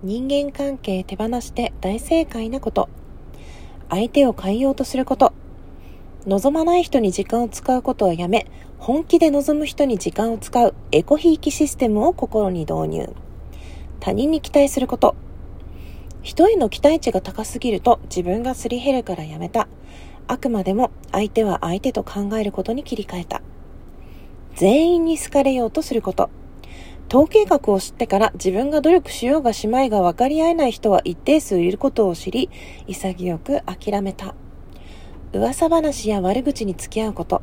人間関係手放して大正解なこと。相手を変えようとすること。望まない人に時間を使うことをやめ本気で望む人に時間を使うエコひいきシステムを心に導入。他人に期待すること。人への期待値が高すぎると自分がすり減るからやめた。あくまでも相手は相手と考えることに切り替えた。全員に好かれようとすること。統計学を知ってから自分が努力しようがしまいが分かり合えない人は一定数いることを知り、潔く諦めた。噂話や悪口に付き合うこと。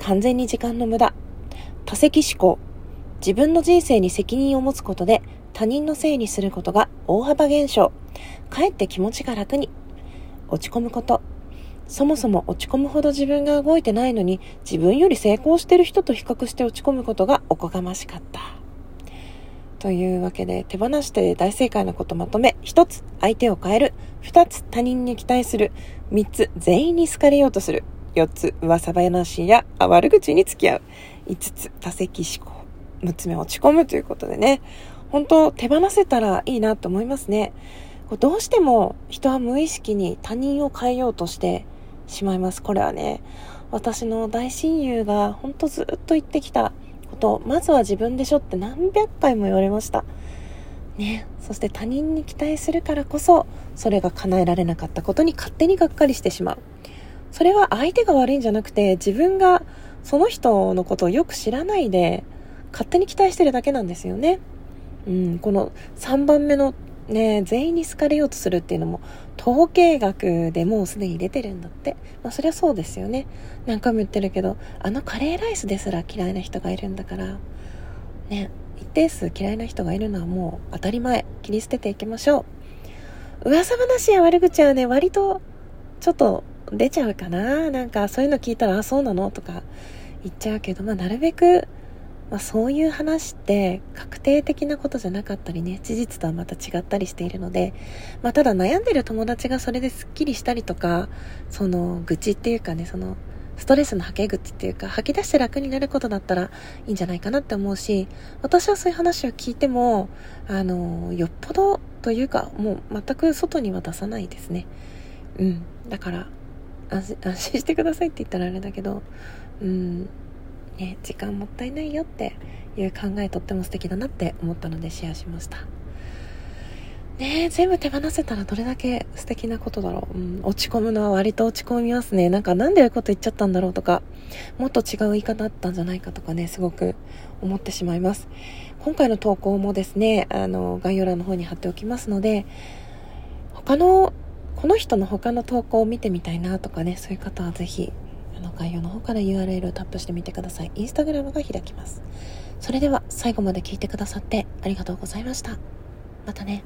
完全に時間の無駄。多責思考。自分の人生に責任を持つことで他人のせいにすることが大幅減少。かえって気持ちが楽に。落ち込むこと。そもそも落ち込むほど自分が動いてないのに自分より成功してる人と比較して落ち込むことがおこがましかった。というわけで手放して大正解なことまとめ1つ相手を変える2つ他人に期待する3つ全員に好かれようとする4つ噂話や悪口に付き合う5つ多席思考6つ目落ち込むということでね。本当手放せたらいいなと思いますね。どうしても人は無意識に他人を変えようとしてしまいます。これはね私の大親友が本当ずっと言ってきたとまずは自分でしょって何百回も言われました。ね。そして他人に期待するからこそそれが叶えられなかったことに勝手にがっかりしてしまう。それは相手が悪いんじゃなくて自分がその人のことをよく知らないで勝手に期待してるだけなんですよね。うん。この3番目のね、全員に好かれようとするっていうのも統計学でもうすでに出てるんだって。まあそりゃそうですよね。何回も言ってるけど、あのカレーライスですら嫌いな人がいるんだから、ね、一定数嫌いな人がいるのはもう当たり前。切り捨てていきましょう。噂話や悪口はね、割とちょっと出ちゃうかな。なんかそういうの聞いたら、あ、そうなの？とか言っちゃうけど、まあなるべくまあ、そういう話って確定的なことじゃなかったりね、事実とはまた違ったりしているので、まあ、ただ悩んでる友達がそれですっきりしたりとか、その愚痴っていうかね、そのストレスの吐け口っていうか、吐き出して楽になることだったらいいんじゃないかなって思うし、私はそういう話を聞いても、あの、よっぽどというか、もう全く外には出さないですね。うん。だから、安心してくださいって言ったらあれだけど、うん、ね、時間もったいないよっていう考えとっても素敵だなって思ったのでシェアしました。ね全部手放せたらどれだけ素敵なことだろう。うん、落ち込むのは割と落ち込みますね。なんかなんでああいうこと言っちゃったんだろうとか、もっと違う言い方だったんじゃないかとかね、すごく思ってしまいます。今回の投稿もですね、あの、概要欄の方に貼っておきますので、他の、この人の他の投稿を見てみたいなとかね、そういう方はぜひあの概要の方から URL をタップしてみてください。インスタグラムが開きます。それでは最後まで聞いてくださってありがとうございました。またね。